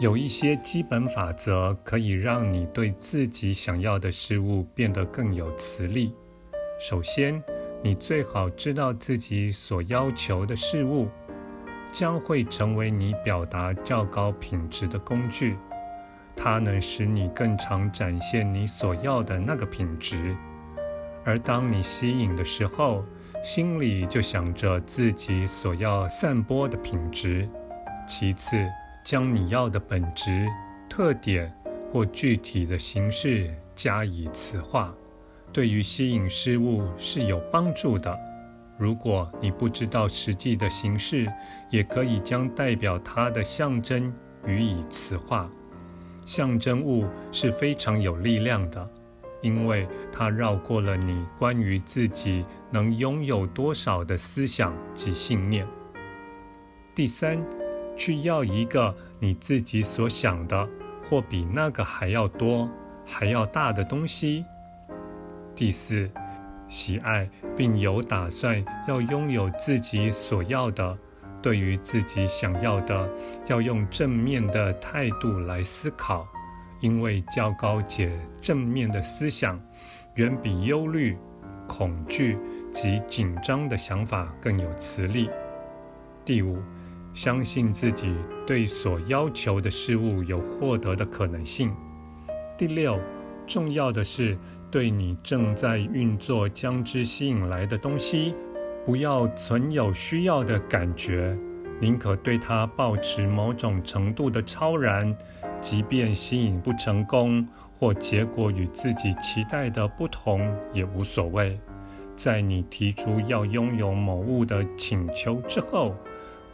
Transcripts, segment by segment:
有一些基本法则可以让你对自己想要的事物变得更有磁力。首先，你最好知道自己所要求的事物将会成为你表达较高品质的工具，它能使你更常展现你所要的那个品质。而当你吸引的时候，心里就想着自己所要散播的品质。其次，将你要的本质、特点或具体的形式加以词化，对于吸引事物是有帮助的。如果你不知道实际的形式，也可以将代表它的象征予以词化。象征物是非常有力量的，因为它绕过了你关于自己能拥有多少的思想及信念。第三。去要一个你自己所想的，或比那个还要多、还要大的东西。第四，喜爱并有打算要拥有自己所要的，对于自己想要的，要用正面的态度来思考，因为较高且正面的思想，远比忧虑、恐惧及紧张的想法更有磁力。第五。相信自己对所要求的事物有获得的可能性。第六，重要的是对你正在运作将之吸引来的东西，不要存有需要的感觉，宁可对它保持某种程度的超然，即便吸引不成功或结果与自己期待的不同也无所谓。在你提出要拥有某物的请求之后。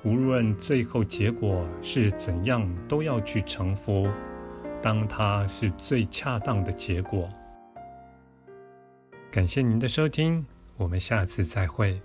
无论最后结果是怎样，都要去臣服，当它是最恰当的结果。感谢您的收听，我们下次再会。